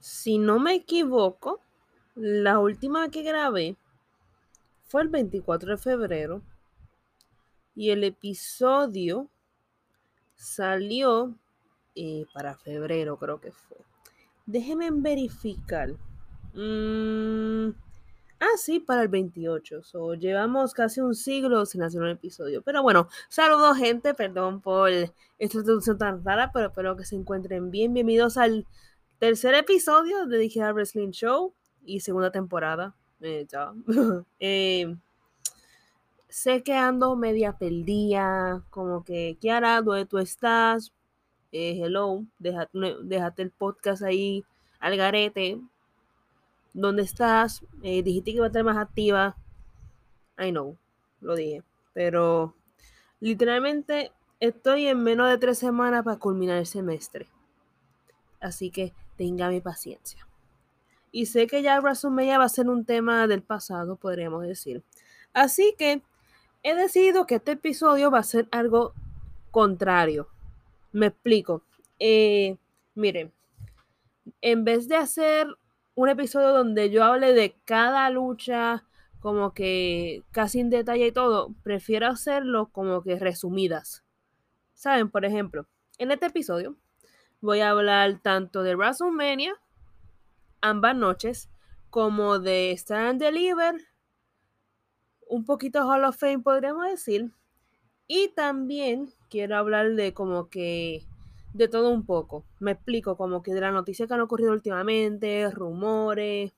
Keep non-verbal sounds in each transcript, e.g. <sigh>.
si no me equivoco, la última que grabé fue el 24 de febrero y el episodio salió eh, para febrero, creo que fue. Déjenme verificar. Mm, ah, sí, para el 28. So, llevamos casi un siglo sin hacer un episodio. Pero bueno, saludos gente, perdón por esta introducción tan rara, pero espero que se encuentren bien. Bienvenidos al tercer episodio de Digital Wrestling Show y segunda temporada. Eh, ya. <laughs> eh, sé que ando media perdida, como que, Kiara, ¿dónde tú estás? Eh, hello, déjate, el podcast ahí al garete. ¿Dónde estás? Eh, dijiste que iba a estar más activa. I know, lo dije. Pero literalmente estoy en menos de tres semanas para culminar el semestre. Así que tenga mi paciencia. Y sé que ya WrestleMania va a ser un tema del pasado, podríamos decir. Así que he decidido que este episodio va a ser algo contrario. Me explico. Eh, miren, en vez de hacer un episodio donde yo hable de cada lucha, como que casi en detalle y todo, prefiero hacerlo como que resumidas. Saben, por ejemplo, en este episodio voy a hablar tanto de WrestleMania, ambas noches, como de Stand Deliver, un poquito Hall of Fame podríamos decir, y también quiero hablar de como que de todo un poco. Me explico, como que de las noticias que han ocurrido últimamente, rumores,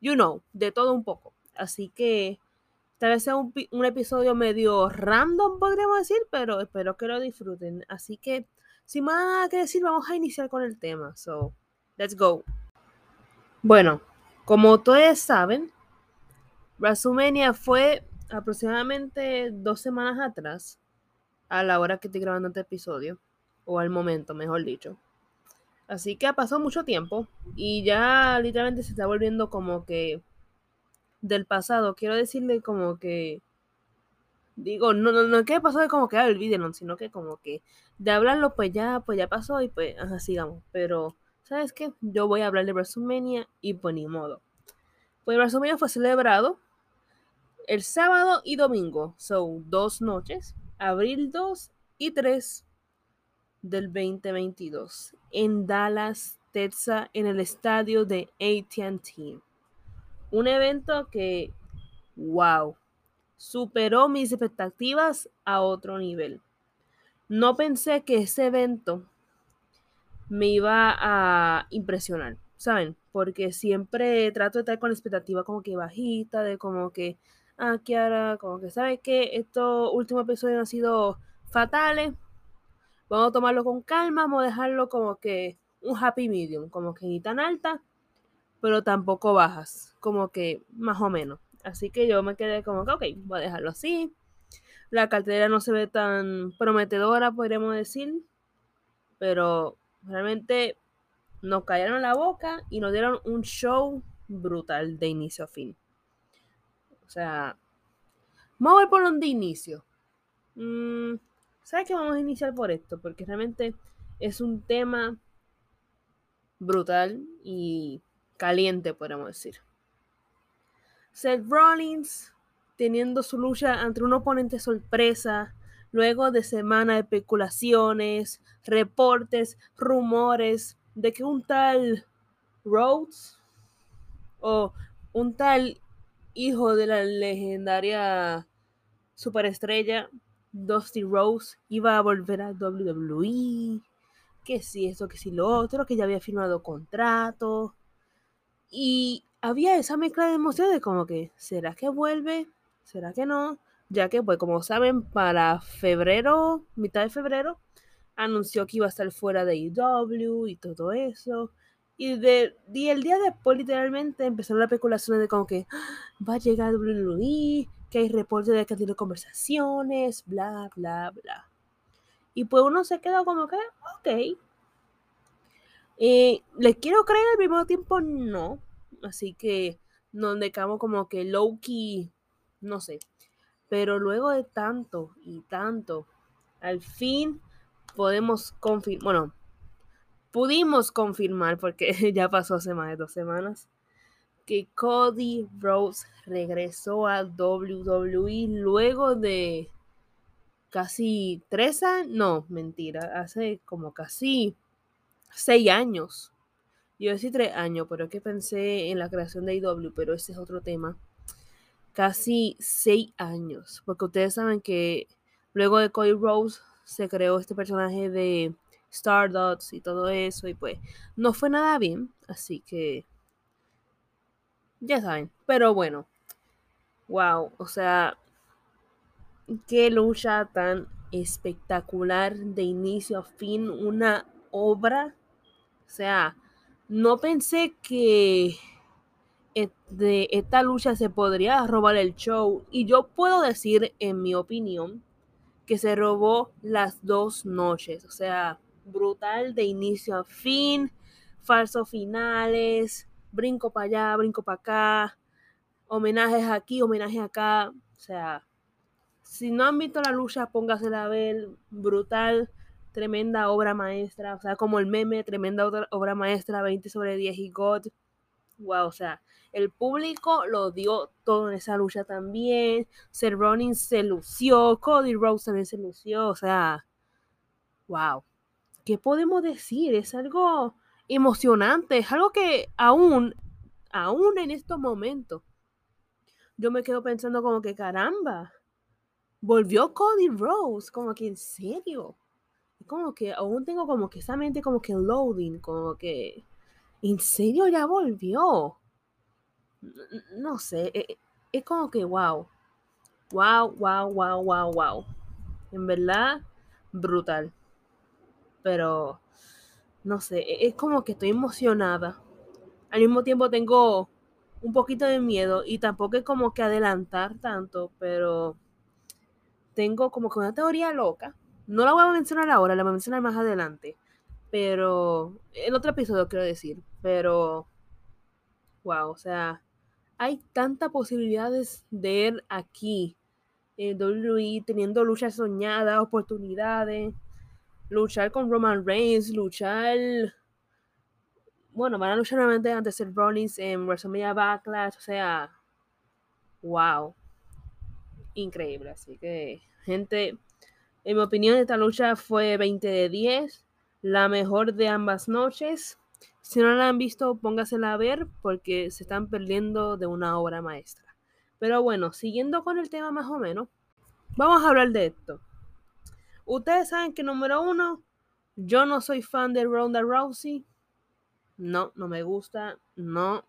you know, de todo un poco. Así que tal vez sea un, un episodio medio random, podríamos decir, pero espero que lo disfruten. Así que sin más nada que decir, vamos a iniciar con el tema. So, let's go. Bueno, como todos saben, WrestleMania fue aproximadamente dos semanas atrás, a la hora que estoy grabando este episodio, o al momento, mejor dicho. Así que ha pasado mucho tiempo y ya literalmente se está volviendo como que del pasado. Quiero decirle como que digo, no, no, no que pasó de como que ah, olvídenlo, sino que como que de hablarlo, pues ya, pues ya pasó y pues, ajá, sigamos. Pero, ¿sabes qué? Yo voy a hablar de WrestleMania y pues ni modo. Pues WrestleMania fue celebrado el sábado y domingo, son dos noches, abril 2 y 3 del 2022, en Dallas, Texas, en el estadio de ATT. Un evento que, wow, superó mis expectativas a otro nivel. No pensé que ese evento me iba a impresionar, ¿saben? Porque siempre trato de estar con la expectativa como que bajita, de como que, ah, Kiara, como que, ¿sabes qué? Estos últimos episodios han sido fatales. Vamos a tomarlo con calma, vamos a dejarlo como que un happy medium, como que ni tan alta, pero tampoco bajas, como que más o menos. Así que yo me quedé como que, ok, voy a dejarlo así. La cartera no se ve tan prometedora, podríamos decir. Pero realmente nos cayeron la boca y nos dieron un show brutal de inicio a fin. O sea, vamos a ver por dónde inicio. Mm, ¿Sabes que vamos a iniciar por esto? Porque realmente es un tema brutal y caliente, podríamos decir. Seth Rollins teniendo su lucha ante un oponente sorpresa, luego de semana de especulaciones, reportes, rumores de que un tal Rhodes o un tal hijo de la legendaria superestrella Dusty Rose iba a volver a WWE, que si eso, que si lo otro, que ya había firmado contrato. Y había esa mezcla de emociones como que, ¿será que vuelve? ¿Será que no? Ya que, pues, como saben, para febrero, mitad de febrero, anunció que iba a estar fuera de IW y todo eso. Y, de, el día después, literalmente, empezaron las especulaciones de como que ah, va a llegar WWE, que hay reportes de que tiene conversaciones, bla, bla, bla. Y pues uno se queda como que, ok. Eh, ¿Les quiero creer al mismo tiempo? No. Así que donde quedamos como que low key, no sé. Pero luego de tanto y tanto, al fin podemos confirmar, bueno, pudimos confirmar, porque <laughs> ya pasó hace más de dos semanas, que Cody Rhodes regresó a WWE luego de casi tres años, no, mentira, hace como casi seis años. Yo decía tres años, pero es que pensé en la creación de IW, pero ese es otro tema. Casi seis años, porque ustedes saben que luego de Cody Rhodes se creó este personaje de Stardust y todo eso, y pues no fue nada bien, así que ya saben, pero bueno, wow, o sea, qué lucha tan espectacular de inicio a fin, una obra, o sea, no pensé que de esta lucha se podría robar el show. Y yo puedo decir en mi opinión que se robó las dos noches, o sea, brutal de inicio a fin, falsos finales, brinco para allá, brinco para acá, homenajes aquí, homenajes acá, o sea, si no han visto la lucha, póngasela a ver, brutal, tremenda obra maestra, o sea, como el meme, tremenda obra maestra, 20 sobre 10 y God, wow, o sea, el público lo dio todo en esa lucha también, Seth Rollins se lució, Cody Rhodes también se lució, o sea, wow, ¿qué podemos decir? Es algo emocionante, es algo que aún, aún en estos momentos, yo me quedo pensando como que caramba, volvió Cody Rose, como que en serio, como que aún tengo como que esa mente como que loading, como que, en serio ya volvió, no sé, es, e, es como que wow, wow, wow, wow, wow, wow, en verdad, brutal, pero no sé, e, es como que estoy emocionada. Al mismo tiempo tengo un poquito de miedo y tampoco es como que adelantar tanto, pero tengo como que una teoría loca. No la voy a mencionar ahora, la voy a mencionar más adelante. Pero en otro episodio quiero decir, pero wow, o sea, hay tantas posibilidades de ir aquí en WWE teniendo luchas soñadas, oportunidades luchar con Roman Reigns, luchar. Bueno, van a luchar nuevamente ante Seth Rollins en WrestleMania Backlash. O sea, wow. Increíble. Así que, gente, en mi opinión, esta lucha fue 20 de 10. La mejor de ambas noches. Si no la han visto, póngasela a ver porque se están perdiendo de una obra maestra. Pero bueno, siguiendo con el tema más o menos, vamos a hablar de esto. Ustedes saben que número uno, yo no soy fan de Ronda Rousey. No, no me gusta. No.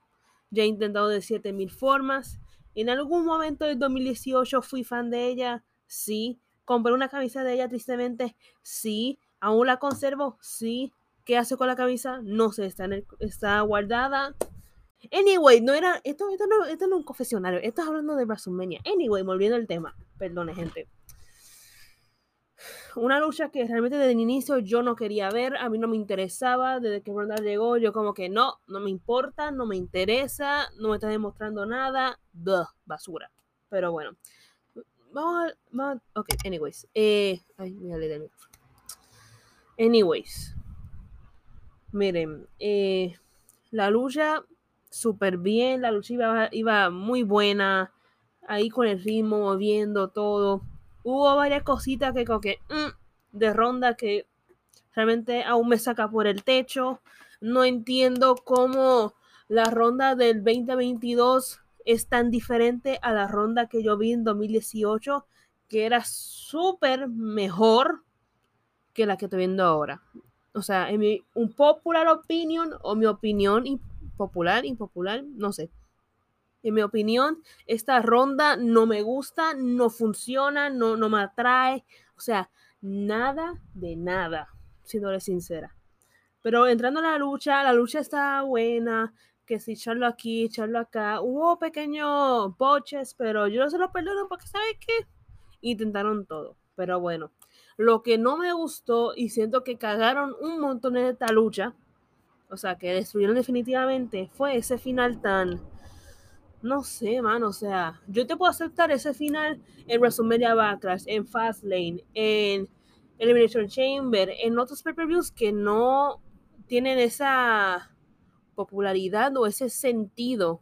Ya he intentado de 7000 formas. En algún momento del 2018 fui fan de ella. Sí. Compré una camisa de ella tristemente. Sí. ¿Aún la conservo? Sí. ¿Qué hace con la camisa? No sé, está, en está guardada. Anyway, no era. Esto, esto, no, esto no es un confesionario. Esto es hablando de WrestleMania. Anyway, volviendo al tema. Perdone, gente una lucha que realmente desde el inicio yo no quería ver, a mí no me interesaba, desde que Ronda llegó yo como que no, no me importa, no me interesa, no me está demostrando nada, basura. Pero bueno, vamos a, ok, anyways, eh, ay, mira, Anyways, miren, eh, la lucha súper bien, la lucha iba, iba muy buena, ahí con el ritmo, moviendo todo hubo varias cositas que como que mm, de ronda que realmente aún me saca por el techo. No entiendo cómo la ronda del 2022 es tan diferente a la ronda que yo vi en 2018, que era súper mejor que la que estoy viendo ahora. O sea, en mi un popular opinion o mi opinión impopular, impopular, no sé. En mi opinión, esta ronda no me gusta, no funciona, no, no me atrae. O sea, nada de nada, siendo sincera. Pero entrando a la lucha, la lucha está buena. Que si echarlo aquí, echarlo acá. Hubo pequeños boches, pero yo no se lo perdono porque, ¿sabe qué? Intentaron todo. Pero bueno, lo que no me gustó y siento que cagaron un montón en esta lucha, o sea, que destruyeron definitivamente, fue ese final tan no sé, mano, o sea, yo te puedo aceptar ese final en WrestleMania Backlash, en Fastlane, en Elimination Chamber, en otros pay-per-views que no tienen esa popularidad o ese sentido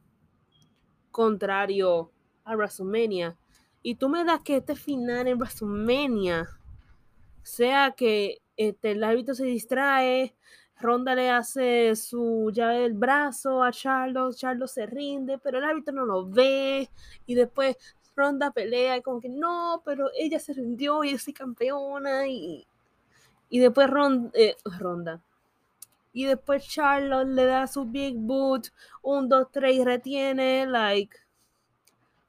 contrario a WrestleMania. Y tú me das que este final en WrestleMania sea que este, el árbitro se distrae, Ronda le hace su llave del brazo a Charlos, Charlos se rinde, pero el árbitro no lo ve y después Ronda pelea y como que no, pero ella se rindió y soy campeona y, y después eh, Ronda. Y después Charlotte le da su big boot, un, dos, tres y retiene, like.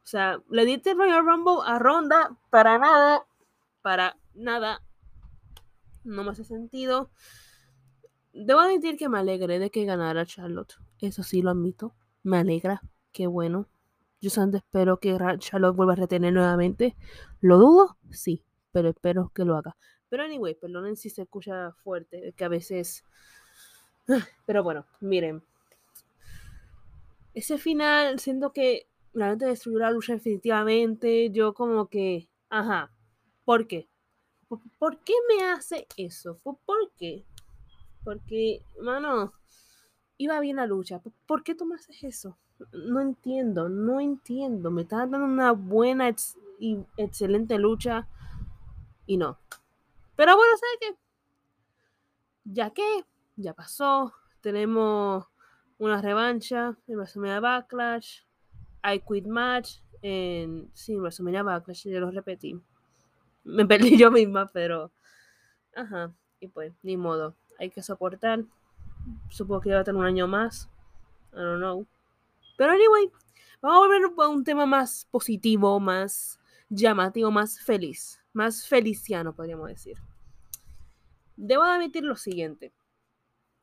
O sea, le diste Royal Rumble a Ronda para nada, para nada. No me hace sentido. Debo admitir que me alegré de que ganara Charlotte. Eso sí lo admito. Me alegra. Qué bueno. Yo solamente espero que Charlotte vuelva a retener nuevamente. ¿Lo dudo? Sí, pero espero que lo haga. Pero anyway, perdonen si se escucha fuerte, que a veces... <laughs> Pero bueno, miren. Ese final, siento que la gente destruyó la lucha definitivamente. Yo como que... Ajá. ¿Por qué? ¿Por qué me hace eso? ¿Por qué? Porque, mano, iba bien la lucha. ¿Por qué tú me haces eso? No entiendo, no entiendo. Me estás dando una buena y excelente lucha y no. Pero bueno, ¿sabes qué? Ya que ya pasó, tenemos una revancha en WrestleMania Backlash, I Quit Match en sí, WrestleMania Backlash, ya lo repetí. Me <laughs> perdí yo misma, pero ajá, y pues, ni modo hay que soportar. Supongo que va a tener un año más. I don't know. Pero anyway, vamos a volver a un tema más positivo, más llamativo, más feliz. Más feliciano, podríamos decir. Debo admitir lo siguiente.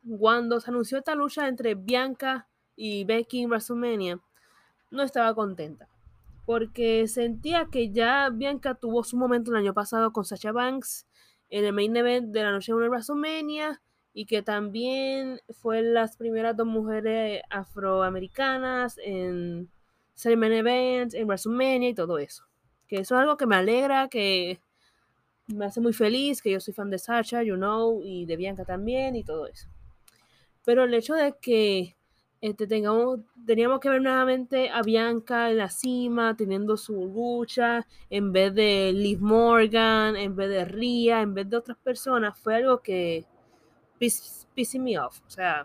Cuando se anunció esta lucha entre Bianca y Becky en WrestleMania, no estaba contenta. Porque sentía que ya Bianca tuvo su momento el año pasado con Sasha Banks en el main event de la noche de WrestleMania y que también fue las primeras dos mujeres afroamericanas en ser main event, en WrestleMania y todo eso. Que eso es algo que me alegra, que me hace muy feliz, que yo soy fan de Sasha, you know, y de Bianca también y todo eso. Pero el hecho de que este, tengamos, teníamos que ver nuevamente a Bianca en la cima, teniendo su lucha, en vez de Liv Morgan, en vez de Ria, en vez de otras personas, fue algo que pissing me off. O sea,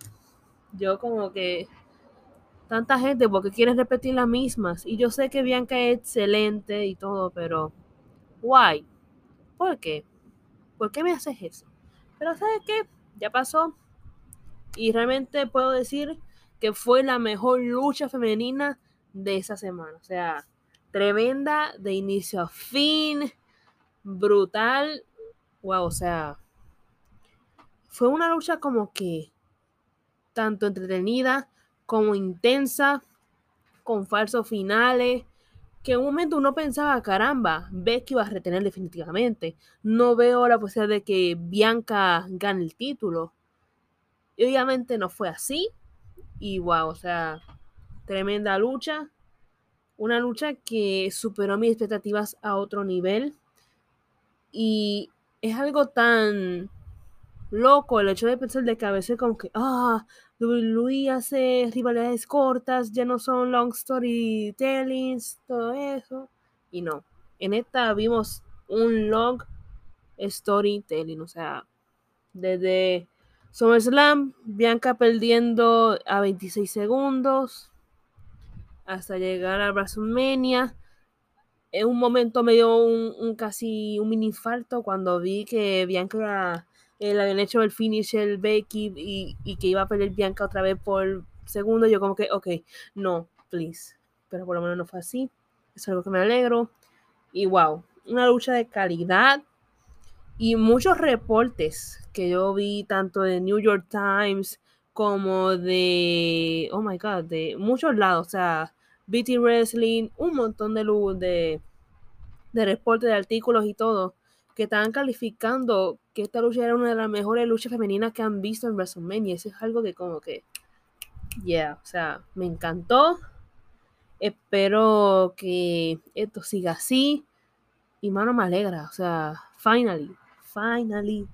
yo como que tanta gente porque quieren repetir las mismas. Y yo sé que Bianca es excelente y todo, pero why? ¿Por qué? ¿Por qué me haces eso? Pero ¿sabes qué? Ya pasó. Y realmente puedo decir que fue la mejor lucha femenina de esa semana. O sea, tremenda de inicio a fin, brutal. Wow, o sea, fue una lucha como que tanto entretenida como intensa, con falsos finales, que en un momento uno pensaba, caramba, Becky va a retener definitivamente. No veo la posibilidad de que Bianca gane el título. Obviamente no fue así. Y wow, o sea, tremenda lucha. Una lucha que superó mis expectativas a otro nivel. Y es algo tan loco el hecho de pensar de que a veces como que, ah, WWE hace rivalidades cortas, ya no son long storytellings, todo eso. Y no, en esta vimos un long storytelling, o sea, desde SummerSlam, Bianca perdiendo a 26 segundos hasta llegar a WrestleMania. En un momento me dio un, casi un mini infarto cuando vi que Bianca eh, le habían hecho el finish el Becky y, que iba a perder Bianca otra vez por segundo. Yo como que, ok, no, please. Pero por lo menos no fue así. Es algo que me alegro. Y wow, una lucha de calidad y muchos reportes que yo vi tanto de New York Times como de, oh my god, de muchos lados, o sea, BT Wrestling, un montón de, de, de reportes, de artículos y todo, que estaban calificando que esta lucha era una de las mejores luchas femeninas que han visto en WrestleMania. Eso es algo que como que, yeah, o sea, me encantó. Espero que esto siga así. Y mano me alegra, o sea, finally, finally,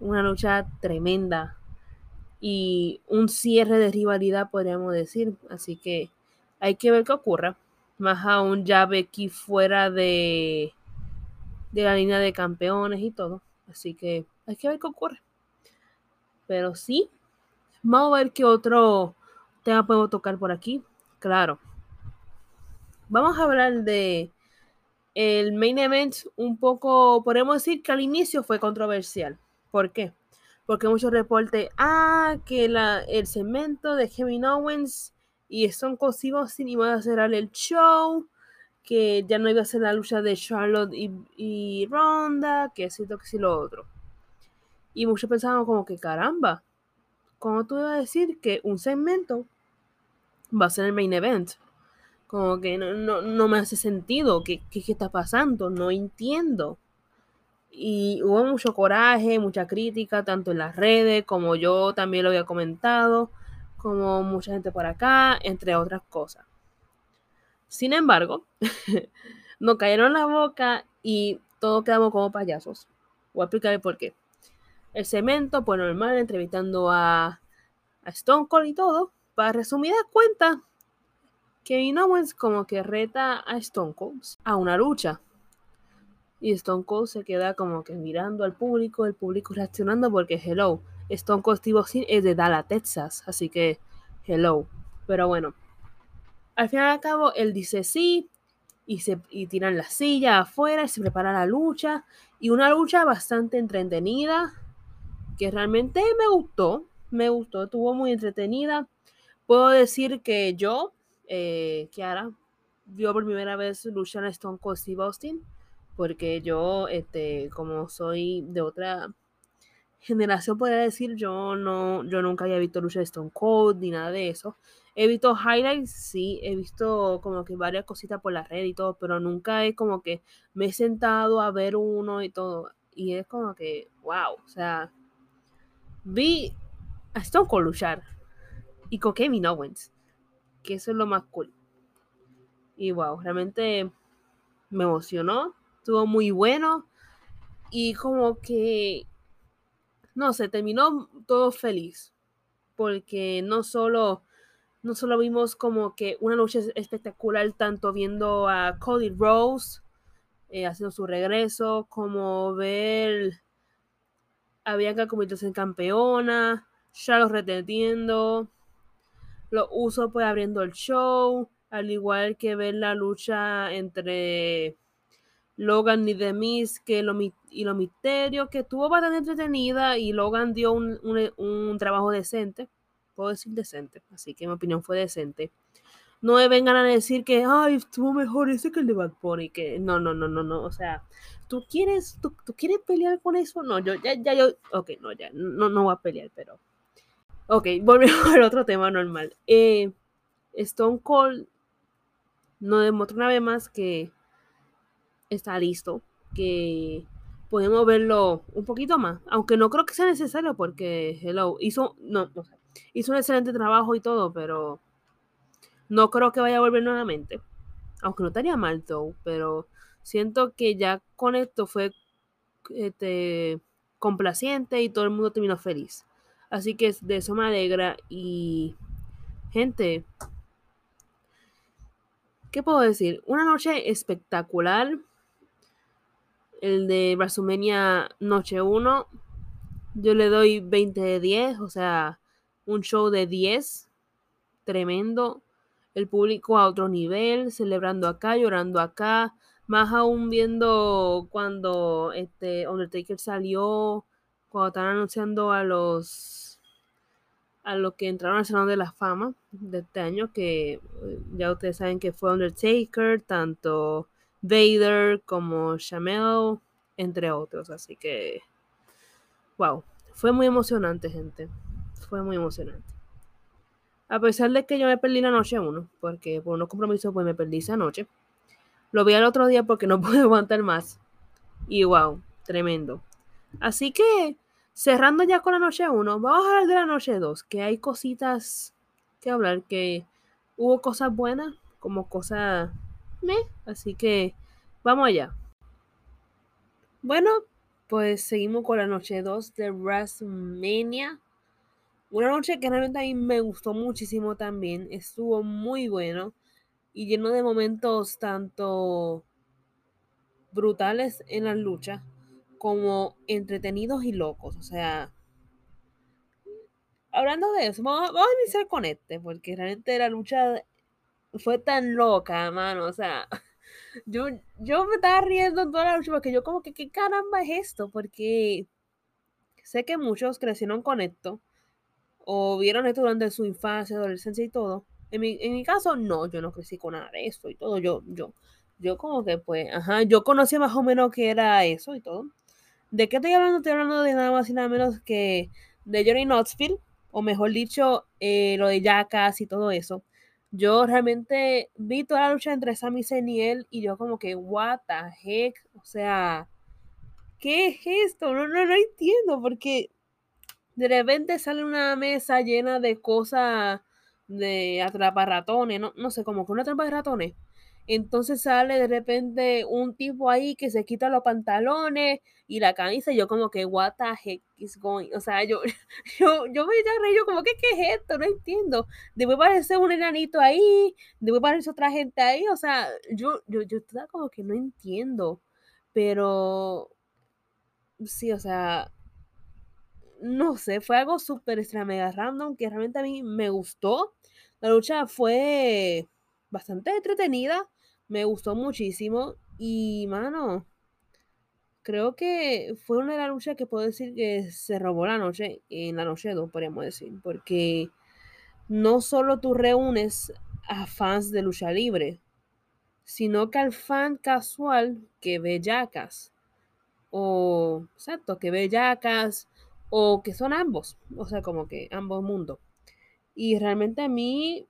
una lucha tremenda. y un cierre de rivalidad, podríamos decir. Así que hay que ver qué ocurra. Más aún ya Becky fuera de, de la línea de campeones y todo. Así que hay que ver qué ocurre. Pero sí, vamos a ver qué otro tema podemos tocar por aquí. Claro. Vamos a hablar de el main event un poco, podemos decir que al inicio fue controversial. ¿Por qué? Porque muchos reportes, ah, que el segmento de Kevin Owens y Stone Cold Steve Austin iban a cerrar el show, que ya no iba a ser la lucha de Charlotte y, y Ronda, que es esto, que sí lo otro. Y muchos pensaban como que caramba, ¿cómo tú ibas a decir que un segmento va a ser el main event? Como que no, no, no me hace sentido. ¿Qué, ¿Qué, está pasando? No entiendo. Y hubo mucho coraje, mucha crítica, tanto en las redes como yo también lo había comentado, como mucha gente por acá, entre otras cosas. Sin embargo, <laughs> nos cayeron la boca y todos quedamos como payasos. Voy a explicar por qué. El cemento, pues normal, entrevistando a, a Stone Cold y todo. Para resumidas cuentas, Kevin Owens como que reta a Stone Cold a una lucha. Y Stone Cold se queda como que mirando al público, el público reaccionando porque hello, Stone Cold Steve Austin es de Dallas, Texas, así que hello. Pero bueno, al final y al cabo él dice sí y, se, y tiran la silla afuera y se prepara la lucha. Y una lucha bastante entretenida que realmente me gustó, me gustó, estuvo muy entretenida. Puedo decir que yo eh, Kiara vio por primera vez luchar a Stone Cold Steve Austin, porque yo, este, como soy de otra generación, podría decir, yo no, yo nunca había visto lucha de Stone Cold ni nada de eso. He visto highlights, sí, he visto como que varias cositas por la red y todo, pero nunca es como que me he sentado a ver uno y todo. Y es como que, wow, o sea, vi a Stone Cold luchar y con Kevin Owens que eso es lo más cool. Y wow, realmente me emocionó, estuvo muy bueno y como que, no sé, terminó todo feliz, porque no solo, no solo vimos como que una noche espectacular, tanto viendo a Cody Rose eh, haciendo su regreso, como ver a Bianca convirtiéndose en campeona, Charlotte reteniendo, lo uso pues abriendo el show, al igual que ver la lucha entre Logan y Demis que lo, y los misterios, que estuvo bastante entretenida y Logan dio un, un, un, trabajo decente, puedo decir decente, así que mi opinión fue decente. No me vengan a decir que, ay, estuvo mejor ese que el de Bad Bunny, que no, no, no, no, no, o sea, ¿tú quieres, tú, tú quieres pelear con eso? No, yo, ya, ya, yo, ok, no, ya, no, no voy a pelear, pero Ok, volvemos <laughs> al otro tema normal. Eh, Stone Cold nos demostró una vez más que está listo, que podemos verlo un poquito más, aunque no creo que sea necesario porque Hello hizo, no, hizo un excelente trabajo y todo, pero no creo que vaya a volver nuevamente, aunque no estaría mal, though, pero siento que ya con esto fue este, complaciente y todo el mundo terminó feliz. Así que de eso me alegra. Y, gente, ¿qué puedo decir? Una noche espectacular. El de WrestleMania Noche 1. Yo le doy 20 de 10. O sea, un show de 10. Tremendo. El público a otro nivel. Celebrando acá, llorando acá. Más aún viendo cuando este Undertaker salió cuando están anunciando a los a los que entraron al Salón de la Fama de este año, que eh, ya ustedes saben que fue Undertaker, tanto Vader como Shamel, entre otros. Así que, wow, fue muy emocionante, gente. Fue muy emocionante. A pesar de que yo me perdí la noche uno, porque por unos compromisos pues me perdí esa noche. Lo vi al otro día porque no <laughs> pude aguantar más. Y wow, tremendo. Así que cerrando ya con la noche 1, vamos a hablar de la noche 2, que hay cositas que hablar, que hubo cosas buenas como cosas meh, así que vamos allá. Bueno, pues seguimos con la noche 2 de WrestleMania. Una noche que realmente a mí me gustó muchísimo también. Estuvo muy bueno y lleno de momentos tanto brutales en la lucha como entretenidos y locos. O sea, hablando de eso, vamos, a iniciar con este, porque realmente la lucha fue tan loca, mano. O sea, <laughs> yo, yo me estaba riendo en toda la lucha porque yo como que, ¿qué caramba es esto? Porque sé que muchos crecieron con esto o vieron esto durante su infancia, adolescencia y todo. En mi, en mi caso, no, yo no crecí con nada de esto y todo. Yo, yo, yo como que pues, ajá, yo conocía más o menos qué era eso y todo. ¿De qué estoy hablando? Estoy hablando de nada más y nada menos que de Johnny Knoxville, o mejor dicho, eh, lo de Jackass y todo eso. Yo realmente vi toda la lucha entre Sami Zayn y él y yo como que, what the heck, o sea, ¿qué es esto? No, no, no entiendo porque de repente sale una mesa llena de cosas de atrapar ratones, no, no sé, como que una trampa de ratones. Entonces sale de repente un tipo ahí que se quita los pantalones y la camisa y yo como que what the heck is going, o sea, yo <laughs> yo, yo me reí, yo como que qué es esto, no entiendo. Después parece un enanito ahí, después parece otra gente ahí, o sea, yo yo yo estaba como que no entiendo, pero sí, o sea, no sé, fue algo súper extra mega random que realmente a mí me gustó. La lucha fue bastante entretenida, me gustó muchísimo y, mano, creo que fue una de las luchas que puedo decir que se robó la noche, en la noche 2, podríamos decir, porque no solo tú reúnes a fans de lucha libre, sino que al fan casual que ve o, exacto, que ve yacas, o que son ambos, o sea, como que ambos mundos. Y realmente a mí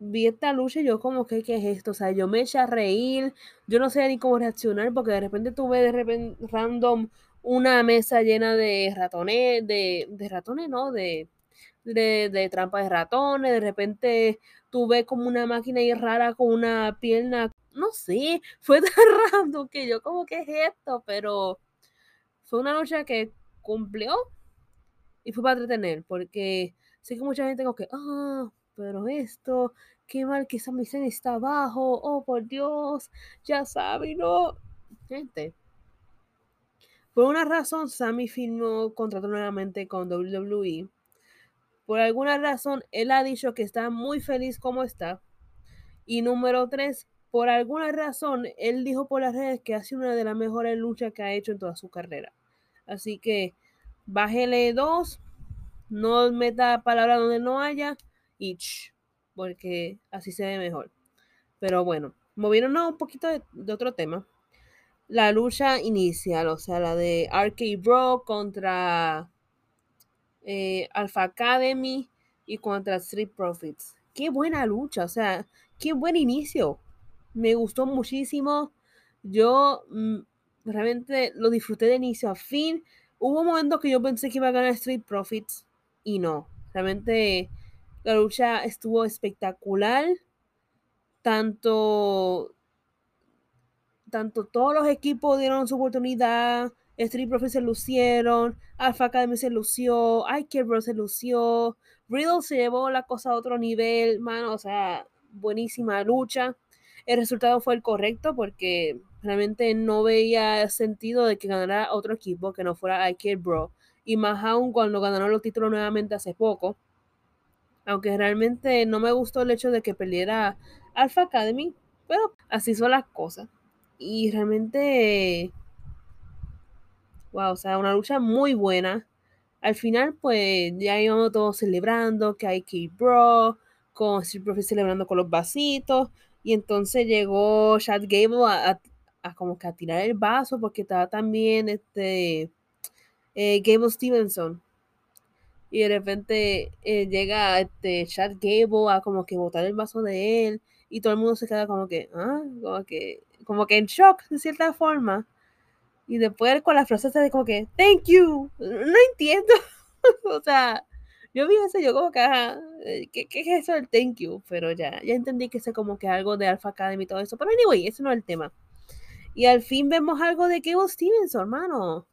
vi esta lucha y yo como que, ¿qué es esto? O sea, yo me eché a reír, yo no sé ni cómo reaccionar porque de repente tuve de repente random una mesa llena de ratones, de, de ratones, ¿no? De, de, de trampas de ratones, de repente tuve como una máquina ahí rara con una pierna, no sé, <laughs> fue tan random que yo como que es esto, pero fue una lucha que cumplió y fue para entretener, porque sé que mucha gente como que, ah, pero esto, qué mal que Zayn está abajo, oh por Dios, ya sabe, no. Gente, por una razón Sami firmó contrato nuevamente con WWE. Por alguna razón él ha dicho que está muy feliz como está. Y número tres, por alguna razón él dijo por las redes que ha sido una de las mejores luchas que ha hecho en toda su carrera. Así que bájele dos, no meta palabras donde no haya y ch, porque así se ve mejor. Pero bueno, moviéndonos un poquito de, otro tema. La lucha inicial, o sea, la de Arcade Bro contra eh, Alpha Academy y contra Street Profits. Qué buena lucha, o sea, qué buen inicio. Me gustó muchísimo. Yo mmm, realmente lo disfruté de inicio a fin. Hubo un momento que yo pensé que iba a ganar Street Profits y no. Realmente la lucha estuvo espectacular. Tanto, tanto todos los equipos dieron su oportunidad. Street Profits se lucieron. Alpha Academy se lució. Ike Bro se lució. Riddle se llevó la cosa a otro nivel. Mano, o sea, buenísima lucha. El resultado fue el correcto porque realmente no veía sentido de que ganara otro equipo que no fuera Ike Bro. Y más aún cuando ganaron los títulos nuevamente hace poco aunque realmente no me gustó el hecho de que perdiera Alpha Academy, pero así son las cosas. Y realmente, wow, o sea, una lucha muy buena. Al final, pues ya íbamos todos celebrando que hay que Bro, con Street Profit celebrando con los vasitos. Y entonces llegó Chad Gable a, a, a, como que a tirar el vaso porque estaba también este eh, Gable Stevenson y de repente eh, llega este Chad Gable a como que botar el vaso de él y todo el mundo se queda como que, ah, como que, como que en shock de cierta forma. Y después con la frase de como que, thank you, no entiendo. <laughs> o sea, yo vi eso, yo como que, ajá, ¿qué, ¿qué, es eso del thank you? Pero ya, ya entendí que es como que algo de Alpha Academy y todo eso. Pero anyway, ese no es el tema. Y al fin vemos algo de Cable Stevenson, hermano.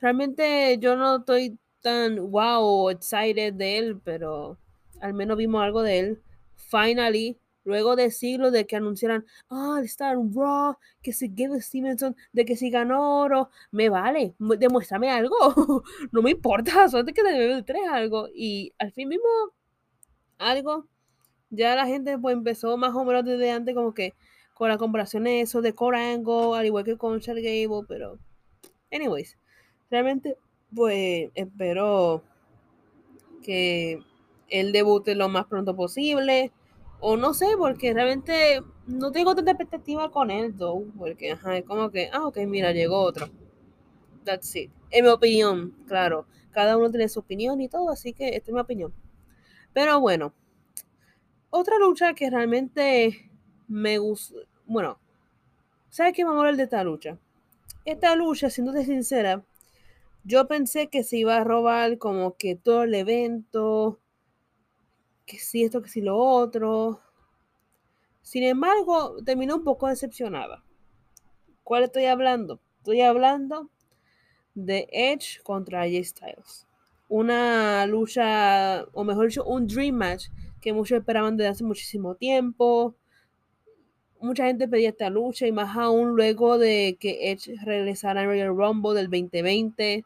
Realmente yo no estoy tan wow, excited de él, pero al menos vimos algo de él. Finally, luego de siglos de que anunciaran, ah, está en Raw, que si Gable Stevenson, de que si ganó oro, me vale, demuéstrame algo, <laughs> no me importa, <laughs> solo que te tres algo. Y al fin mismo algo, ya la gente pues empezó más o menos desde antes como que con la comparación de eso de Core Angle, al igual que con Chad Gable, pero anyways, realmente pues espero que él debute lo más pronto posible. O no sé, porque realmente no tengo tanta expectativa con él, though. Porque, ajá, es como que, ah, ok, mira, llegó otro. That's it. En mi opinión, claro. Cada uno tiene su opinión y todo, así que esta es mi opinión. Pero bueno, otra lucha que realmente me gusta. Bueno, ¿sabes qué me mola de esta lucha? Esta lucha, siéndote sincera, yo pensé que se iba a robar como que todo el evento, que sí esto, que sí lo otro. Sin embargo, terminé un poco decepcionada. ¿Cuál estoy hablando? Estoy hablando de Edge contra AJ Styles. Una lucha, o mejor dicho, un dream match que muchos esperaban desde hace muchísimo tiempo. Mucha gente pedía esta lucha y más aún luego de que Edge regresara en Royal Rumble del 2020.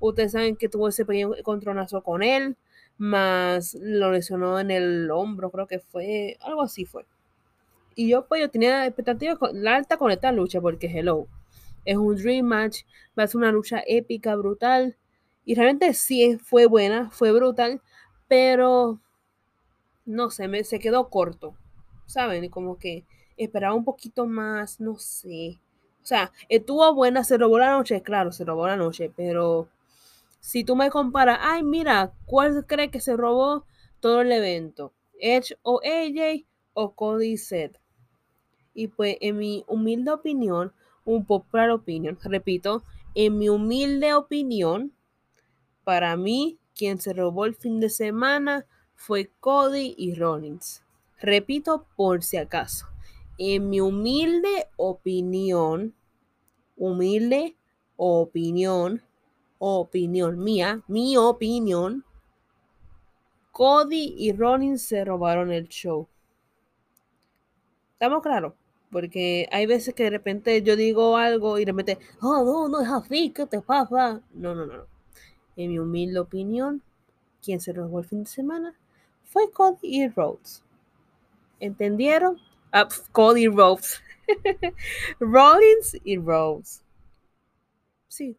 Ustedes saben que tuvo ese pequeño contronazo con él más lo lesionó en el hombro, creo que fue, algo así fue. Y yo pues yo tenía expectativas la alta con esta lucha porque hello, es un dream match, va a ser una lucha épica, brutal. Y realmente sí fue buena, fue brutal, pero no sé, me, se quedó corto. ¿Saben? Como que esperaba un poquito más, no sé. O sea, estuvo buena, se robó la noche, claro, se robó la noche, pero si tú me comparas, ay, mira, ¿cuál cree que se robó todo el evento? ¿Edge o AJ o Cody Seth? Y pues, en mi humilde opinión, un popular opinión, repito, en mi humilde opinión, para mí, quien se robó el fin de semana fue Cody y Rollins. Repito, por si acaso. En mi humilde opinión, humilde opinión, opinión mía, mi opinión, Cody y Ronin se robaron el show. ¿Estamos claros? Porque hay veces que de repente yo digo algo y de repente, oh, no, no es así, ¿qué te pasa? No, no, no. En mi humilde opinión, quien se robó el fin de semana fue Cody y Rhodes. ¿Entendieron? Ah, Cody y Rhodes. <laughs> Rollins y Rhodes. Sí,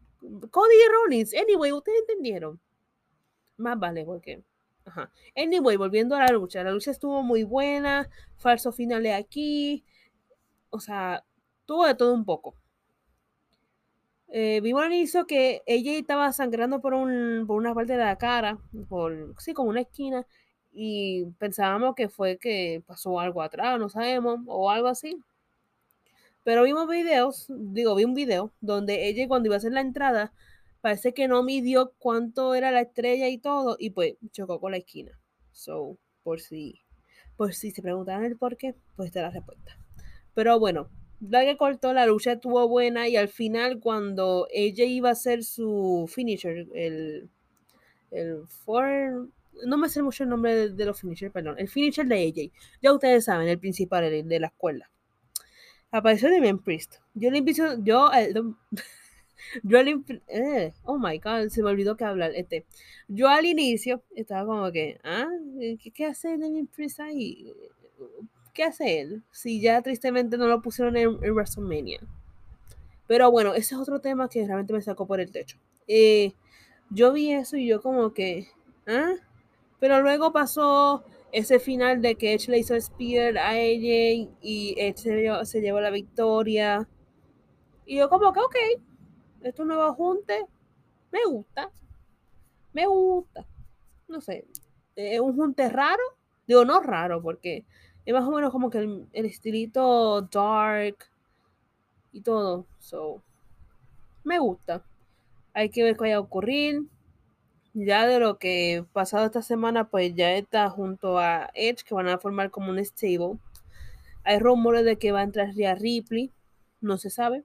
Cody Rollins. Anyway, ustedes entendieron. Más vale, porque. Ajá. Anyway, volviendo a la lucha. La lucha estuvo muy buena. Falso finales aquí. O sea, tuvo de todo un poco. Eh, al inicio que ella estaba sangrando por, un, por una parte de la cara, por, sí, como una esquina, y pensábamos que fue que pasó algo atrás, no sabemos, o algo así. Pero vimos videos, digo, vi un video donde ella cuando iba a hacer la entrada, parece que no midió cuánto era la estrella y todo, y pues chocó con la esquina. So, por si, por si se preguntan el por qué, pues está la respuesta. Pero bueno, la que cortó, la lucha estuvo buena y al final cuando ella iba a hacer su finisher, el, el no me sé mucho el nombre de, los finishers, perdón, el finisher de AJ. Ya ustedes saben, el principal de la escuela apareció Damian Priest. Yo le empiezo, yo, eh, <laughs> yo le, eh, oh my god, se me olvidó que hablar. Este, yo al inicio estaba como que, ah, ¿qué, qué hace Damian Priest ahí? ¿Qué hace él? Si ya tristemente no lo pusieron en, WrestleMania. Pero bueno, ese es otro tema que realmente me sacó por el techo. Eh, yo vi eso y yo como que, ¿ah? Pero luego pasó ese final de que Edge le hizo Spear a AJ y Edge se llevó, la victoria. Y yo como que, ok, esto nuevo junte, me gusta. Me gusta. No sé, es un junte raro. Digo, no raro, porque es más o menos como que el, el estilito dark y todo. So, me gusta. Hay que ver qué vaya a ocurrir ya de lo que pasado esta semana, pues ya está junto a Edge, que van a formar como un stable. Hay rumores de que va a entrar Rhea Ripley, no se sabe.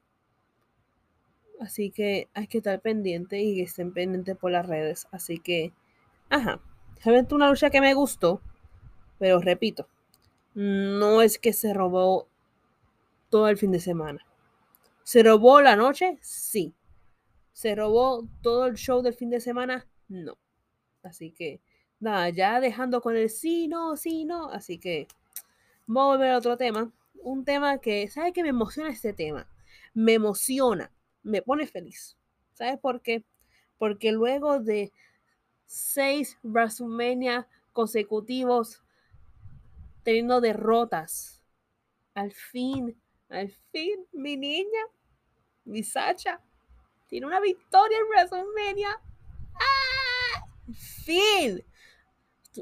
Así que hay que estar pendiente y que estén pendientes por las redes. Así que, ajá. Realmente una lucha que me gustó. Pero repito, no es que se robó todo el fin de semana. ¿Se robó la noche? Sí. ¿Se robó todo el show del fin de semana? No. Así que, nada, ya dejando con el sí, no, sí, no. Así que, vamos a volver a otro tema. Un tema que, ¿sabe qué me emociona este tema? Me emociona, me pone feliz. ¿Sabes por qué? Porque luego de seis WrestleMania consecutivos teniendo derrotas, al fin, al fin, mi niña, mi Sacha, tiene una victoria en WrestleMania. ¡Ah! ¡Fin!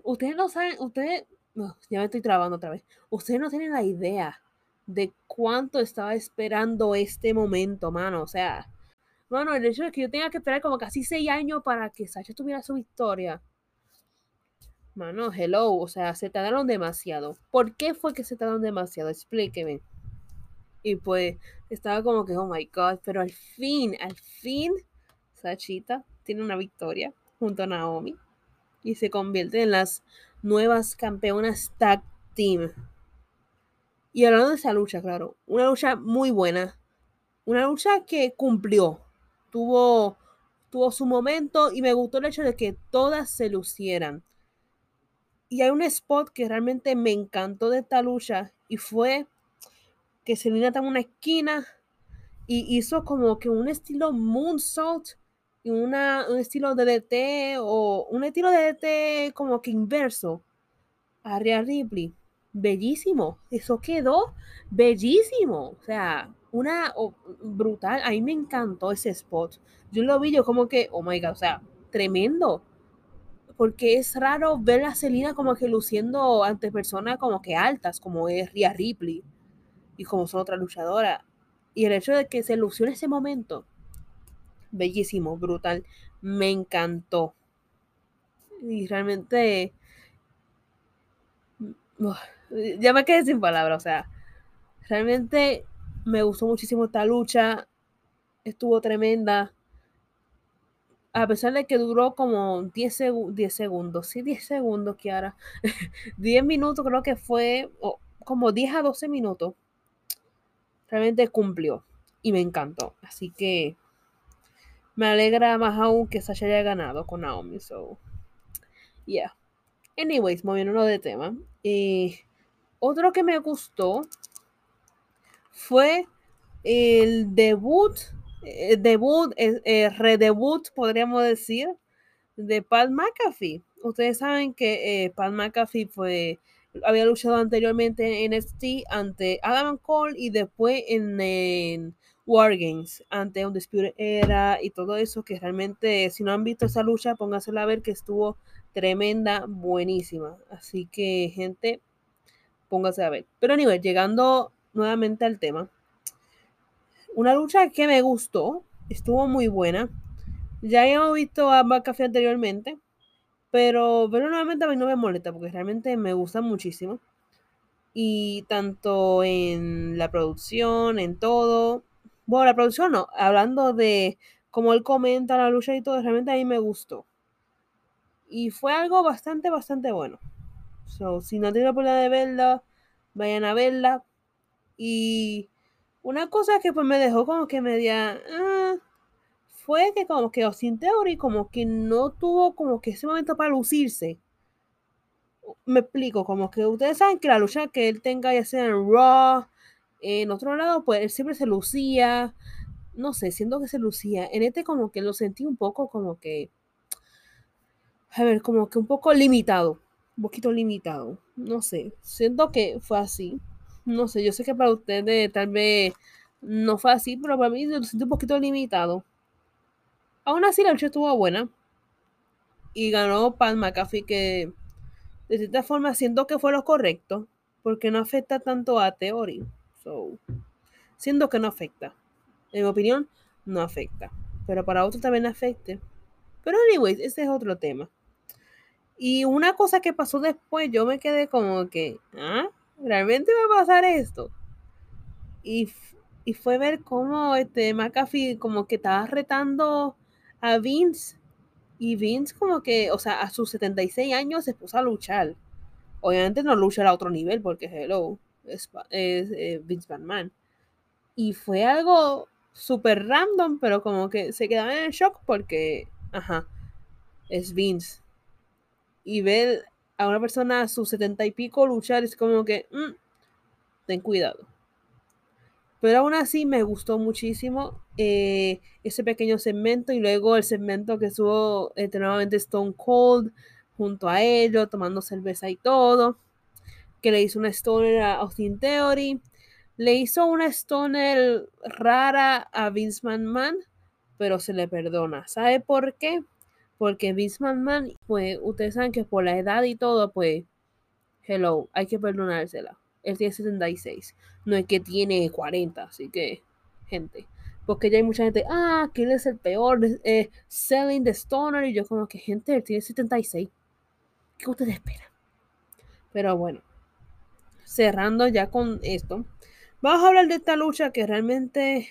Ustedes no saben, ustedes, no, ya me estoy trabando otra vez. Ustedes no tienen la idea de cuánto estaba esperando este momento, mano. O sea, mano, el hecho de que yo tenga que esperar como casi seis años para que Sacha tuviera su victoria. Mano, hello, o sea, se tardaron demasiado. ¿Por qué fue que se tardaron demasiado? Explíqueme. Y pues estaba como que, oh my god, pero al fin, al fin, Sachita tiene una victoria junto a Naomi y se convierte en las nuevas campeonas tag team. Y hablando de esa lucha, claro, una lucha muy buena, una lucha que cumplió, tuvo, tuvo su momento y me gustó el hecho de que todas se lucieran. Y hay un spot que realmente me encantó de esta lucha y fue que Selena estaba en una esquina y hizo como que un estilo moonsault una, un estilo DDT o un estilo DDT como que inverso a Rhea Ripley. Bellísimo, eso quedó bellísimo, o sea, una brutal, a mí me encantó ese spot. Yo lo vi yo como que, oh my god, o sea, tremendo. Porque es raro ver a Selena como que luciendo ante personas como que altas, como es Rhea Ripley y como son otras luchadoras. Y el hecho de que se lució en ese momento, bellísimo, brutal, me encantó. Y realmente, ya me quedé sin palabras, o sea, realmente me gustó muchísimo esta lucha, estuvo tremenda. A pesar de que duró como 10, segundos, sí, 10 segundos, Kiara. <laughs> 10 minutos creo que fue, como 10 a 12 minutos realmente cumplió y me encantó. Así que me alegra más aún que Sasha haya ganado con Naomi. So, yeah. Anyways, moviéndonos de tema. y otro que me gustó fue el debut, eh, debut, eh, el redebut, podríamos decir, de Pat McAfee. Ustedes saben que eh, Pat McAfee fue había luchado anteriormente en NXT ante Adam Cole y después en Wargames ante Undisputed Era y todo eso que realmente si no han visto esa lucha póngansela a ver que estuvo tremenda, buenísima. Así que gente, póngase a ver. Pero a nivel, llegando nuevamente al tema. Una lucha que me gustó, estuvo muy buena. Ya habíamos visto a McAfee anteriormente. Pero pero nuevamente a mí no me molesta porque realmente me gusta muchísimo. Y tanto en la producción, en todo. Bueno, la producción no, hablando de cómo él comenta la lucha y todo, realmente a mí me gustó. Y fue algo bastante, bastante bueno. So, si no tienen la de verla, vayan a verla. Y una cosa que pues me dejó como que media... Ah, fue que como que Austin Theory como que no tuvo como que ese momento para lucirse. Me explico, como que ustedes saben que la lucha que él tenga ya sea en Raw, en otro lado, pues él siempre se lucía. No sé, siento que se lucía. En este como que lo sentí un poco como que... A ver, como que un poco limitado. Un poquito limitado. No sé. Siento que fue así. No sé, yo sé que para ustedes tal vez no fue así, pero para mí lo sentí un poquito limitado. Aún así, la lucha estuvo buena. Y ganó Pat McAfee, que de cierta forma siento que fue lo correcto, porque no afecta tanto a Theory. So, siento que no afecta. En mi opinión, no afecta. Pero para otros también afecte. Pero, anyways, ese es otro tema. Y una cosa que pasó después, yo me quedé como que, ¿ah? ¿Realmente va a pasar esto? Y y fue ver cómo este McAfee como que estaba retando a Vince y Vince como que, o sea, a sus 76 años se puso a luchar. Obviamente no lucha a otro nivel porque hello, es, eh, Vince McMahon. Y fue algo súper random, pero como que se quedaba en shock porque, ajá, es Vince. Y ver a una persona a sus setenta y pico luchar es como que, mm, ten cuidado. Pero aún así me gustó muchísimo eh, ese pequeño segmento y luego el segmento que estuvo este, nuevamente Stone Cold junto a ellos, tomando cerveza y todo. Que le hizo una stoner a Austin Theory. Le hizo una stoner rara a Vince McMahon, pero se le perdona. ¿Sabe por qué? Porque Vince McMahon, pues ustedes saben que por la edad y todo, pues, hello, hay que perdonársela. Él tiene 76, no es que tiene 40, así que, gente. Porque ya hay mucha gente, ah, que él es el peor, eh, selling the stoner, y yo como que, gente, él tiene 76. ¿Qué ustedes esperan? Pero bueno, cerrando ya con esto, vamos a hablar de esta lucha que realmente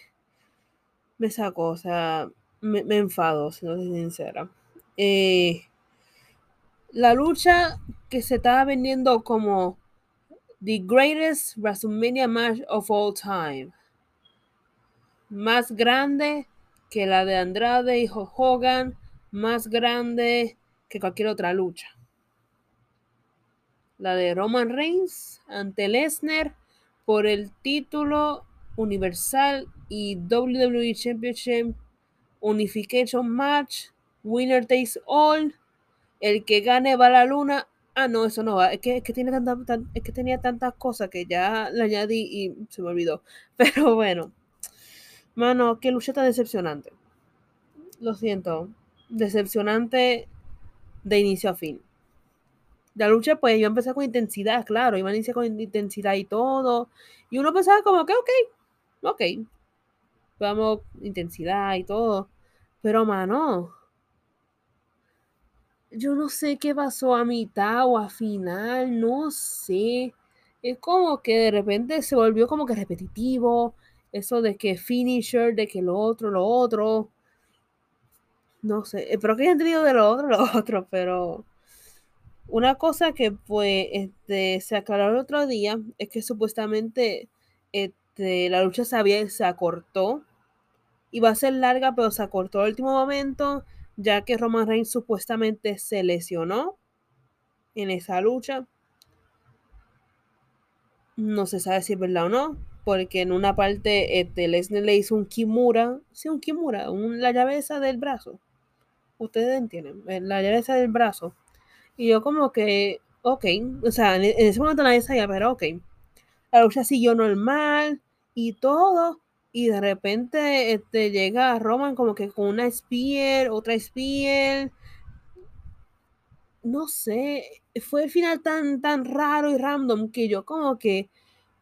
me sacó, o sea, me, enfado, si no soy sincera. Eh, la lucha que se estaba vendiendo como The Greatest WrestleMania Match of All Time. Más grande que la de Andrade y Hogan, más grande que cualquier otra lucha. La de Roman Reigns ante Lesnar por el título universal y WWE Championship Unification Match, Winner Takes All, el que gane va a la luna. Ah, no, eso no va. Es que, es que, tiene tanta, tan, es que tenía tantas cosas que ya le añadí y se me olvidó. <laughs> Pero bueno. Mano, qué lucha tan decepcionante. Lo siento. Decepcionante de inicio a fin. La lucha, pues, a empezar con intensidad, claro. Iba a iniciar con intensidad y todo. Y uno pensaba como que, ok, ok. Vamos, intensidad y todo. Pero, mano, yo no sé qué pasó a mitad o a final, no sé. Es como que de repente se volvió como que repetitivo. Eso de que finisher, de que lo otro, lo otro. No sé, espero que hayan tenido de lo otro, lo otro, pero una cosa que pues se aclaró el otro día es que supuestamente este, la lucha se, había, se acortó. Iba a ser larga, pero se acortó al último momento ya que Roman Reigns supuestamente se lesionó en esa lucha. No se sabe si es verdad o no, porque en una parte este, Lesnar le hizo un Kimura, sí, un Kimura, un, la llave esa del brazo. Ustedes entienden, eh, la llave esa del brazo. Y yo como que, ok, o sea, en, ese momento nadie sabía, pero ok. La lucha siguió normal y todo, y de repente este, llega Roman como que con una Spear, otra Spear. No sé, fue el final tan, tan raro y random que yo como que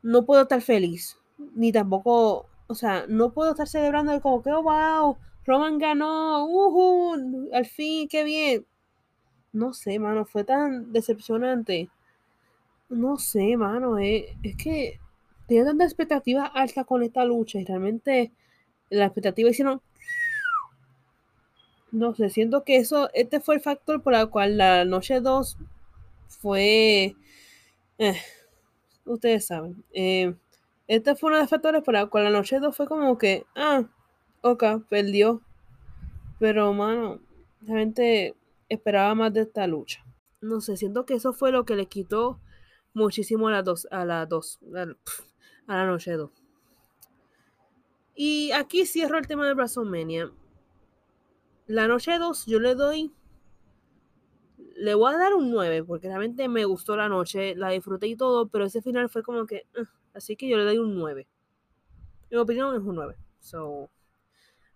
no puedo estar feliz. Ni tampoco, o sea, no puedo estar celebrando como que, oh, wow, Roman ganó, uh, al fin, qué bien. No sé, mano, fue tan decepcionante. No sé, mano, eh, es que tenía tanta expectativa alta con esta lucha y realmente la expectativa hicieron no sé, siento que eso, este fue el factor por el cual la noche 2 fue, eh, ustedes saben, eh, este fue uno de los factores por el cual la noche 2 fue como que, ah, ok, perdió, pero mano, realmente esperaba más de esta lucha. No sé, siento que eso fue lo que le quitó muchísimo a las dos, a las dos, a la noche 2. Y aquí cierro el tema de WrestleMania. La noche 2 yo le doy. Le voy a dar un 9 porque realmente me gustó la noche, la disfruté y todo, pero ese final fue como que. Uh, así que yo le doy un 9. Mi opinión es un 9. So,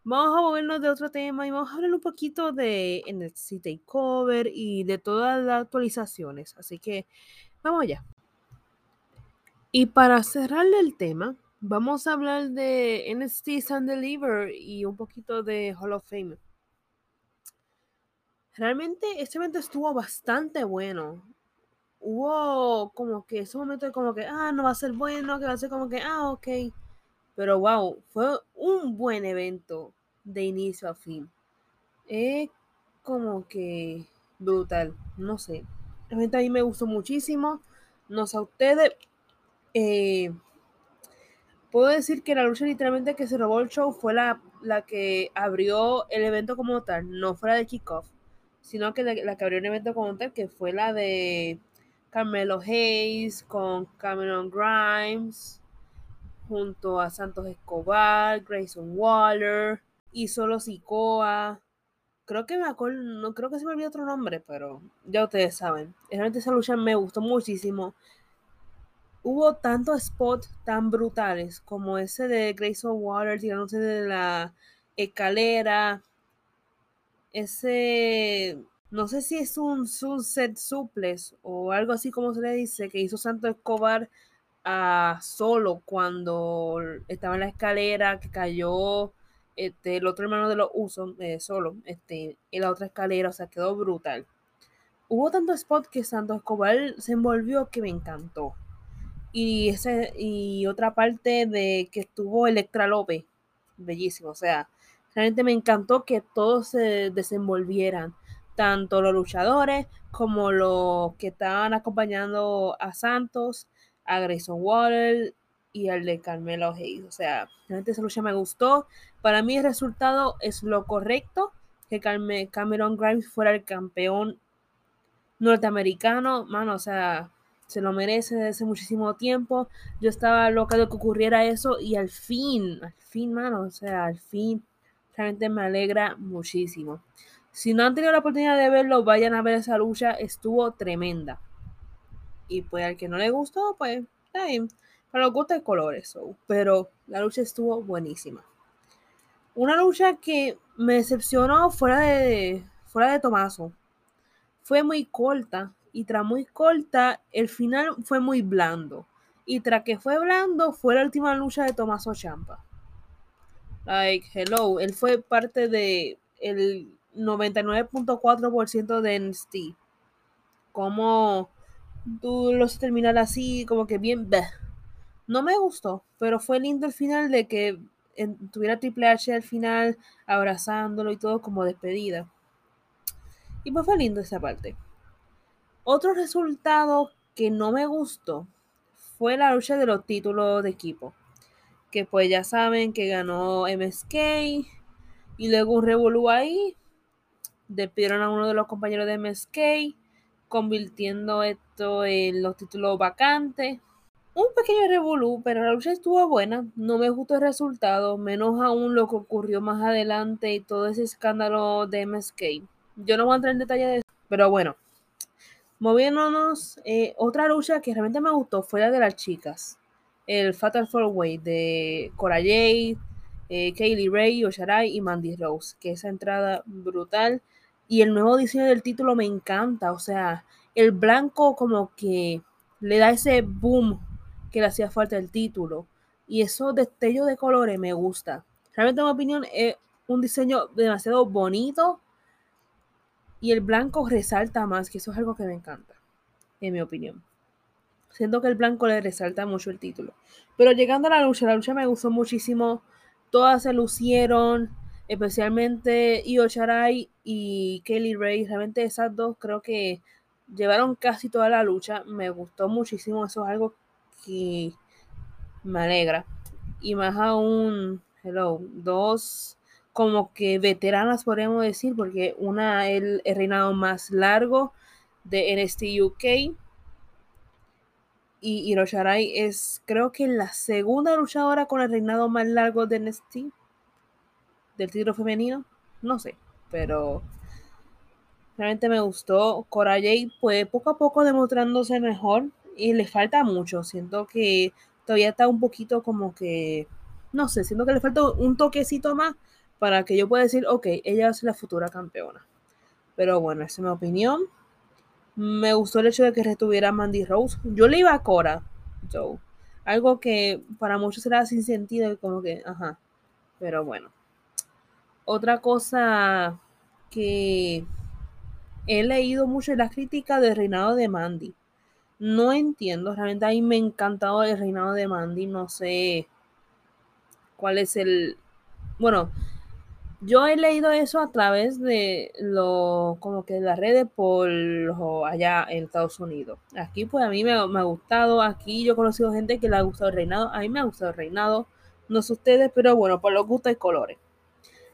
vamos a movernos de otro tema y vamos a hablar un poquito de NXT Takeover y de todas las actualizaciones. Así que vamos allá. Y para cerrarle el tema, vamos a hablar de NXT Sun Deliver y un poquito de Hall of Fame. Realmente este evento estuvo bastante bueno. Hubo como que ese momento de como que, ah, no va a ser bueno, que va a ser como que, ah, ok. Pero wow, fue un buen evento de inicio a fin. Es como que brutal, no sé. Realmente a mí me gustó muchísimo. No sé a ustedes. Eh, puedo decir que la lucha literalmente que se robó el show fue la, la que abrió el evento como tal, no fue la de kickoff, sino que la, la, que abrió el evento como tal, que fue la de Carmelo Hayes con Cameron Grimes, junto a Santos Escobar, Grayson Waller y solo Sikoa. Creo que me acuerdo, no creo que se me olvidó otro nombre, pero ya ustedes saben. Realmente esa lucha me gustó muchísimo hubo tantos spots tan brutales como ese de Grayson Water tirándose de la escalera. Ese, no sé si es un sunset suplex o algo así como se le dice, que hizo Santo Escobar a solo cuando estaba en la escalera, que cayó este, el otro hermano de los usos, eh, solo, este, en la otra escalera, o sea, quedó brutal. Hubo tanto spot que Santo Escobar se envolvió que me encantó. Y, ese, y otra parte de que estuvo Electra López, bellísimo, o sea, realmente me encantó que todos se desenvolvieran, tanto los luchadores como los que estaban acompañando a Santos, a Grayson Waller y al de Carmelo Hayes. O sea, realmente esa lucha me gustó. Para mí el resultado es lo correcto, que Cameron Grimes fuera el campeón norteamericano, mano, o sea, se lo merece desde hace muchísimo tiempo. Yo estaba loca de que ocurriera eso y al fin, al fin, mano, o sea, al fin, realmente me alegra muchísimo. Si no han tenido la oportunidad de verlo, vayan a ver esa lucha, estuvo tremenda. Y pues al que no le gustó, pues está bien. Para los gusta el color eso, pero la lucha estuvo buenísima. Una lucha que me decepcionó fuera de, fuera de Tomaso. Fue muy corta, y tras muy corta, el final fue muy blando. Y tras que fue blando, fue la última lucha de Tomaso Champa. Like, hello, él fue parte de el 99.4% de NXT. Como tú los terminar así, como que bien, no me gustó, pero fue lindo el final de que tuviera Triple H al final abrazándolo y todo como despedida. Y pues fue lindo esa parte. Otro resultado que no me gustó fue la lucha de los títulos de equipo. Que pues ya saben que ganó MSK y luego un revolú ahí. Despidieron a uno de los compañeros de MSK, convirtiendo esto en los títulos vacantes. Un pequeño revolú, pero la lucha estuvo buena. No me gustó el resultado, menos aún lo que ocurrió más adelante y todo ese escándalo de MSK. Yo no voy a entrar en detalle de eso, pero bueno, Moviéndonos, eh, otra lucha que realmente me gustó fue la de las chicas. El Fatal Four Way de Cora Jade, eh, Kaylee Ray, Osharai y Mandy Rose. Que esa entrada brutal. Y el nuevo diseño del título me encanta. O sea, el blanco como que le da ese boom que le hacía falta el título. Y esos destellos de colores me gusta. Realmente, en mi opinión, es un diseño demasiado bonito y el blanco resalta más, que eso es algo que me encanta, en mi opinión. Siento que el blanco le resalta mucho el título. Pero llegando a la lucha, la lucha me gustó muchísimo. Todas se lucieron, especialmente Io Charai y Kelly Ray. Realmente esas dos creo que llevaron casi toda la lucha. Me gustó muchísimo. Eso es algo que me alegra. Y más aún, hello, dos como que veteranas, podríamos decir, porque una el, el reinado más largo de NXT UK y Hirosharai es creo que la segunda luchadora con el reinado más largo de NXT del título femenino, no sé, pero realmente me gustó. Cora Jade pues poco a poco demostrándose mejor y le falta mucho, siento que todavía está un poquito como que no sé, siento que le falta un toquecito más para que yo pueda decir, ok, ella es la futura campeona. Pero bueno, esa es mi opinión. Me gustó el hecho de que retuviera Mandy Rose. Yo le iba a Cora, Joe. Algo que para muchos será sin sentido, como que, ajá. Pero bueno. Otra cosa que he leído mucho en la crítica del reinado de Mandy. No entiendo, realmente a mí me ha encantado el reinado de Mandy. No sé cuál es el... Bueno, yo he leído eso a través de lo, como que las redes por allá en Estados Unidos. Aquí pues a mí me, ha gustado, aquí yo he conocido gente que le ha gustado el reinado, a mí me ha gustado el reinado, no sé ustedes, pero bueno, por los gustos y colores.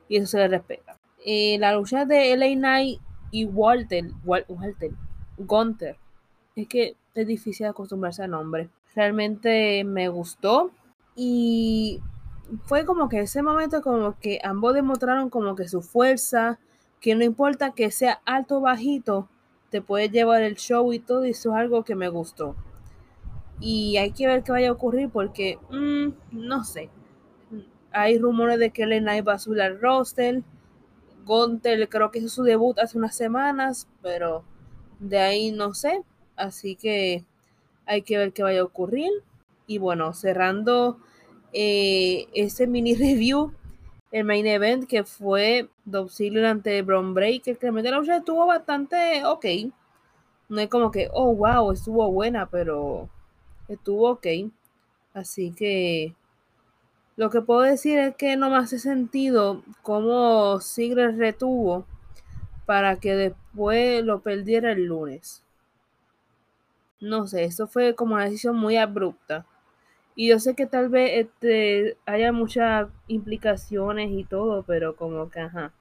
Y eso se le respeta. Eh, la lucha de LA Knight y Walter, Walter, Gunther, es que es difícil acostumbrarse a nombre. Realmente me gustó y fue como que ese momento como que ambos demostraron como que su fuerza, que no importa que sea alto o bajito, te puede llevar el show y todo, y eso es algo que me gustó. Y hay que ver qué vaya a ocurrir porque, mmm, no sé. Hay rumores de que Knight va a subir al roster. Gontel creo que hizo su debut hace unas semanas, pero de ahí no sé. Así que hay que ver qué vaya a ocurrir. Y bueno, cerrando eh, ese mini <laughs> review, el main event que fue Dolph Ziggler ante Braun Breaker, que realmente la lucha estuvo bastante ok. No es como que, oh wow, estuvo buena, pero estuvo ok. Así que lo que puedo decir es que no me hace sentido cómo Ziggler retuvo para que después lo perdiera el lunes. No sé, eso fue como una decisión muy abrupta. Y yo sé que tal vez este, haya muchas implicaciones y todo, pero como que, ajá,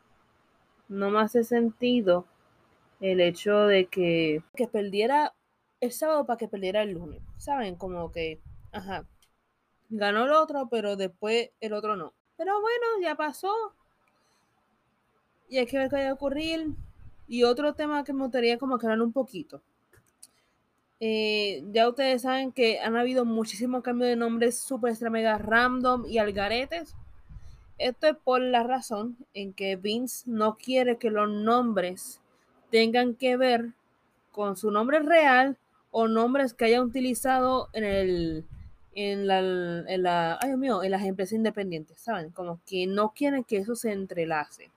no me hace sentido el hecho de que, que perdiera el sábado para que perdiera el lunes. ¿Saben? Como que, ajá, ganó el otro, pero después el otro no. Pero bueno, ya pasó. Y hay que ver qué va a ocurrir. Y otro tema que me gustaría como aclarar un poquito. Eh, ya ustedes saben que han habido muchísimos cambios de nombres super extra mega random y algaretes. Esto es por la razón en que Vince no quiere que los nombres tengan que ver con su nombre real o nombres que haya utilizado en el en la, en la ay mío, en las empresas independientes, ¿saben? Como que no quieren que eso se entrelace,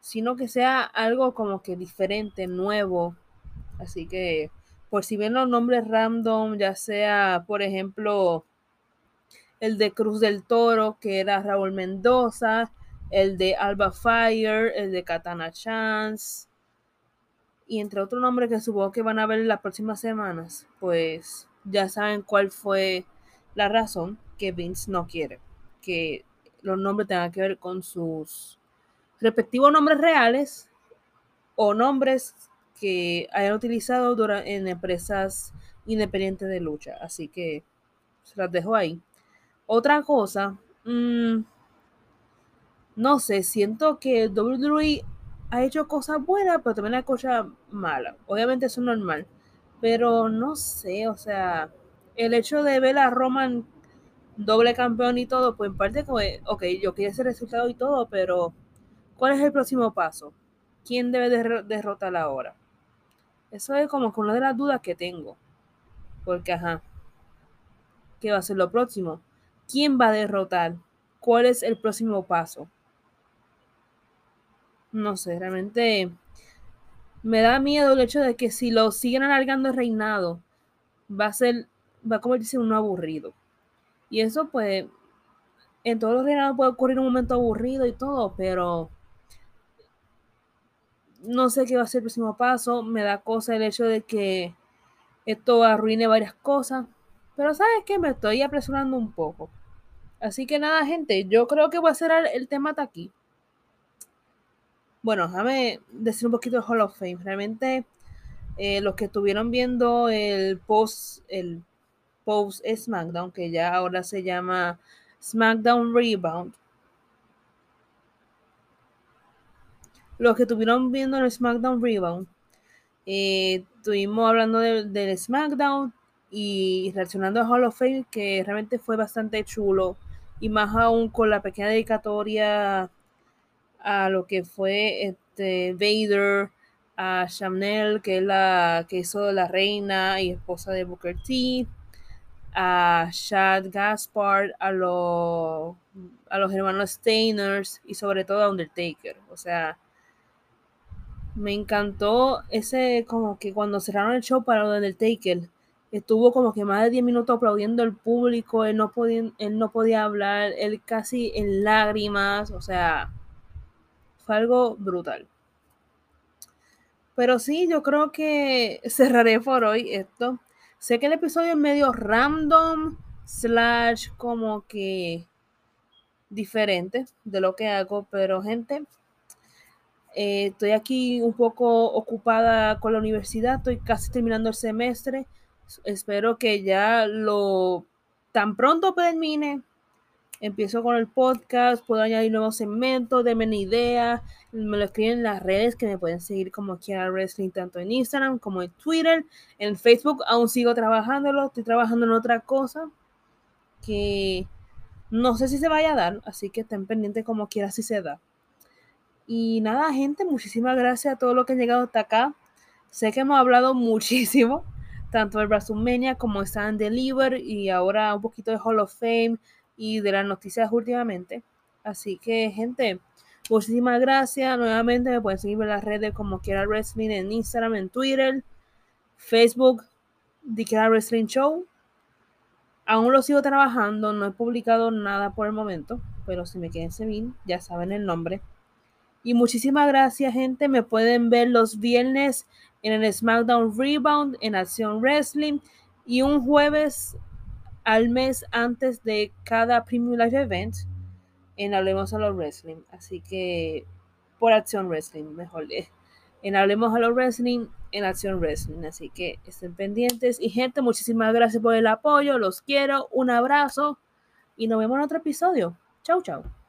sino que sea algo como que diferente, nuevo. Así que por si ven los nombres random, ya sea, por ejemplo, el de Cruz del Toro, que era Raúl Mendoza, el de Alba Fire, el de Katana Chance, y entre otros nombres que supongo que van a ver en las próximas semanas, pues ya saben cuál fue la razón que Vince no quiere que los nombres tengan que ver con sus respectivos nombres reales o nombres que hayan utilizado en empresas independientes de lucha. Así que se las dejo ahí. Otra cosa, mmm, no sé, siento que WWE ha hecho cosas buenas, pero también hay cosas malas. Obviamente eso es normal, pero no sé, o sea, el hecho de ver a Roman doble campeón y todo, pues en parte como, ok, yo quiero ese resultado y todo, pero ¿cuál es el próximo paso? ¿Quién debe derrotar ahora? Eso es como una de las dudas que tengo. Porque, ajá, ¿qué va a ser lo próximo? ¿Quién va a derrotar? ¿Cuál es el próximo paso? No sé, realmente me da miedo el hecho de que si lo siguen alargando el reinado, va a ser, va a convertirse en uno aburrido. Y eso, pues, en todos los reinados puede ocurrir un momento aburrido y todo, pero no sé qué va a ser el próximo paso. Me da cosa el hecho de que esto arruine varias cosas. Pero sabes que me estoy apresurando un poco. Así que nada, gente, yo creo que voy a cerrar el tema hasta aquí. Bueno, déjame decir un poquito de Hall of Fame. Realmente, eh, los que estuvieron viendo el post, el post SmackDown, que ya ahora se llama SmackDown Rebound, los que estuvieron viendo el SmackDown Rebound, eh, estuvimos hablando del SmackDown y reaccionando a Hall of Fame, que realmente fue bastante chulo, y más aún con la pequeña dedicatoria a lo que fue este Vader, a Chanel, que es la que hizo la reina y esposa de Booker T, a Chad Gaspard, a, los a los hermanos Steiners y sobre todo a Undertaker. O sea, me encantó ese como que cuando cerraron el show para Undertaker, estuvo como que más de 10 minutos aplaudiendo al público, él no, podía, él no podía hablar, él casi en lágrimas, o sea, fue algo brutal. Pero sí, yo creo que <laughs> cerraré por hoy esto. Sé que el episodio es medio random, slash como que diferente de lo que hago, pero gente, eh, estoy aquí un poco ocupada con la universidad, estoy casi terminando el semestre. Espero que ya lo tan pronto termine. Empiezo con el podcast, puedo añadir nuevos segmentos, denme una idea, me lo escriben en las redes que me pueden seguir como quiera Wrestling, tanto en Instagram como en Twitter. En Facebook aún sigo trabajándolo, estoy trabajando en otra cosa que no sé si se vaya a dar, así que estén pendientes como quiera si se da. Y nada, gente, muchísimas gracias a todos los que han llegado hasta acá. Sé que hemos hablado <laughs> muchísimo, tanto de WrestleMania como Stand Deliver y ahora un poquito de Hall of Fame y de las noticias últimamente. Así que, gente, muchísimas gracias. Nuevamente me pueden seguir en las redes como Quiera Wrestling en Instagram, en Twitter, Facebook, The Quiera Wrestling Show. Aún lo sigo trabajando, no he publicado nada por el momento, pero si me quieren seguir, ya saben el nombre. Y muchísimas gracias, gente. Me pueden ver los viernes en el SmackDown Rebound, en Acción Wrestling, y un jueves al mes antes de cada Premium Live Event en Hablemos a los Wrestling. Así que por Acción Wrestling, mejor. En Hablemos a los Wrestling, en Acción Wrestling. Así que estén pendientes. Y gente, muchísimas gracias por el apoyo. Los quiero. Un abrazo. Y nos vemos en otro episodio. Chau, chau.